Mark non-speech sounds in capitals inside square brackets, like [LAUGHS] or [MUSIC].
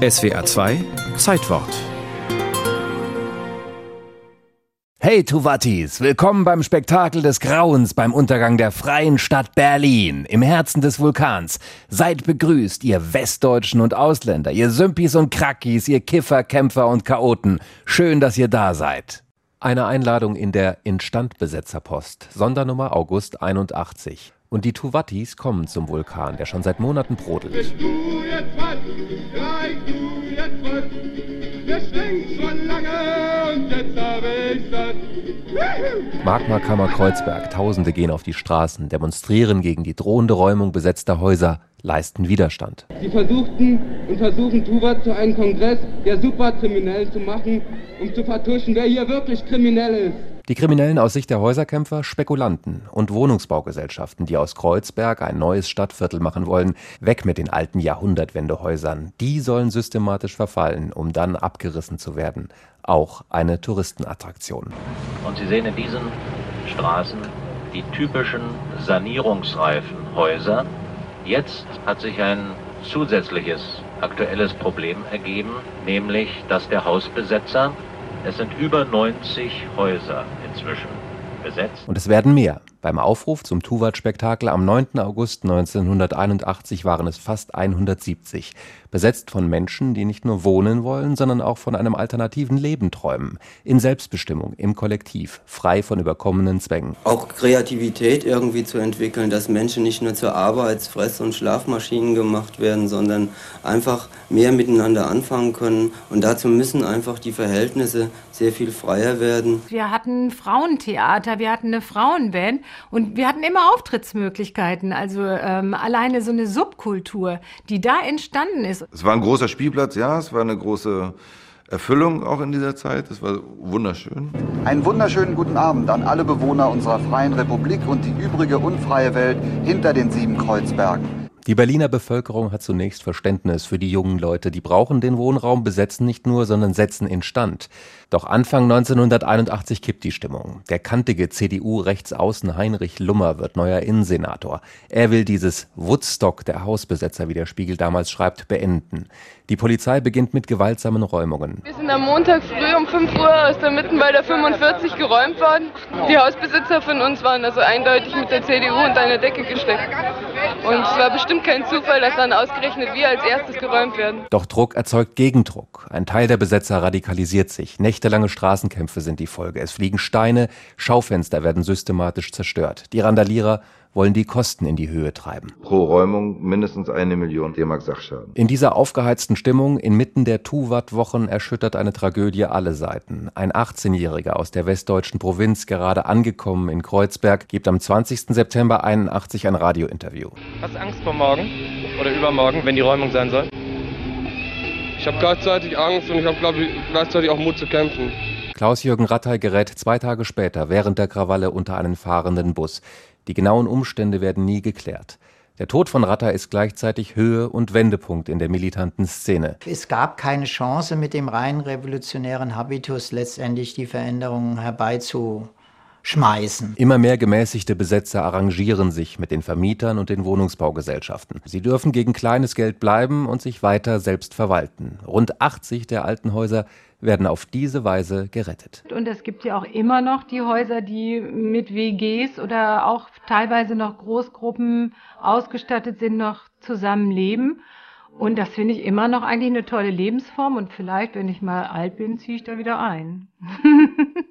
SWR 2 Zeitwort. Hey Tuvattis, willkommen beim Spektakel des Grauens beim Untergang der freien Stadt Berlin, im Herzen des Vulkans. Seid begrüßt, ihr Westdeutschen und Ausländer, ihr Sympis und Krackis, ihr Kiffer, Kämpfer und Chaoten. Schön, dass ihr da seid. Eine Einladung in der Instandbesetzerpost, Sondernummer August 81. Und die Tuvattis kommen zum Vulkan, der schon seit Monaten brodelt. Bist du jetzt was? Ja, Der stinkt schon lange und jetzt habe ich das. Magmakammer Kreuzberg, Tausende gehen auf die Straßen, demonstrieren gegen die drohende Räumung besetzter Häuser, leisten Widerstand. Sie versuchten und versuchen Tuvat zu einem Kongress der Superkriminellen zu machen, um zu vertuschen, wer hier wirklich kriminell ist. Die Kriminellen aus Sicht der Häuserkämpfer, Spekulanten und Wohnungsbaugesellschaften, die aus Kreuzberg ein neues Stadtviertel machen wollen, weg mit den alten Jahrhundertwendehäusern. Die sollen systematisch verfallen, um dann abgerissen zu werden. Auch eine Touristenattraktion. Und Sie sehen in diesen Straßen die typischen sanierungsreifen Häuser. Jetzt hat sich ein zusätzliches aktuelles Problem ergeben, nämlich dass der Hausbesetzer, es sind über 90 Häuser inzwischen besetzt. Und es werden mehr. Beim Aufruf zum Tuvat-Spektakel am 9. August 1981 waren es fast 170. Besetzt von Menschen, die nicht nur wohnen wollen, sondern auch von einem alternativen Leben träumen. In Selbstbestimmung, im Kollektiv, frei von überkommenen Zwängen. Auch Kreativität irgendwie zu entwickeln, dass Menschen nicht nur zur Arbeits-, Fress- und Schlafmaschinen gemacht werden, sondern einfach mehr miteinander anfangen können. Und dazu müssen einfach die Verhältnisse sehr viel freier werden. Wir hatten Frauentheater, wir hatten eine Frauenband und wir hatten immer Auftrittsmöglichkeiten. Also ähm, alleine so eine Subkultur, die da entstanden ist. Es war ein großer Spielplatz, ja, es war eine große Erfüllung auch in dieser Zeit. Es war wunderschön. Einen wunderschönen guten Abend an alle Bewohner unserer freien Republik und die übrige unfreie Welt hinter den sieben Kreuzbergen. Die Berliner Bevölkerung hat zunächst Verständnis für die jungen Leute. Die brauchen den Wohnraum, besetzen nicht nur, sondern setzen instand. Doch Anfang 1981 kippt die Stimmung. Der kantige CDU-Rechtsaußen Heinrich Lummer wird neuer Innensenator. Er will dieses Woodstock der Hausbesetzer, wie der Spiegel damals schreibt, beenden. Die Polizei beginnt mit gewaltsamen Räumungen. Wir sind am Montag früh um 5 Uhr aus der Mittenwalder 45 geräumt worden. Die Hausbesitzer von uns waren also eindeutig mit der CDU unter einer Decke gesteckt. Und es war bestimmt kein Zufall, dass dann ausgerechnet wir als erstes geräumt werden. Doch Druck erzeugt Gegendruck. Ein Teil der Besetzer radikalisiert sich. Nächtelange Straßenkämpfe sind die Folge. Es fliegen Steine, Schaufenster werden systematisch zerstört. Die Randalierer wollen die Kosten in die Höhe treiben. Pro Räumung mindestens eine Million D-Mark Sachschaden. In dieser aufgeheizten Stimmung, inmitten der Tuvat-Wochen, erschüttert eine Tragödie alle Seiten. Ein 18-Jähriger aus der westdeutschen Provinz, gerade angekommen in Kreuzberg, gibt am 20. September 81 ein Radiointerview. Hast du Angst vor morgen oder übermorgen, wenn die Räumung sein soll? Ich habe gleichzeitig Angst und ich habe glaube ich, gleichzeitig auch Mut zu kämpfen. Klaus-Jürgen Rattay gerät zwei Tage später während der Krawalle unter einen fahrenden Bus. Die genauen Umstände werden nie geklärt. Der Tod von Rattay ist gleichzeitig Höhe und Wendepunkt in der militanten Szene. Es gab keine Chance, mit dem rein revolutionären Habitus letztendlich die Veränderungen herbeizuschmeißen. Immer mehr gemäßigte Besetzer arrangieren sich mit den Vermietern und den Wohnungsbaugesellschaften. Sie dürfen gegen kleines Geld bleiben und sich weiter selbst verwalten. Rund 80 der alten Häuser werden auf diese Weise gerettet. Und es gibt ja auch immer noch die Häuser, die mit WGs oder auch teilweise noch Großgruppen ausgestattet sind, noch zusammenleben. Und das finde ich immer noch eigentlich eine tolle Lebensform. Und vielleicht, wenn ich mal alt bin, ziehe ich da wieder ein. [LAUGHS]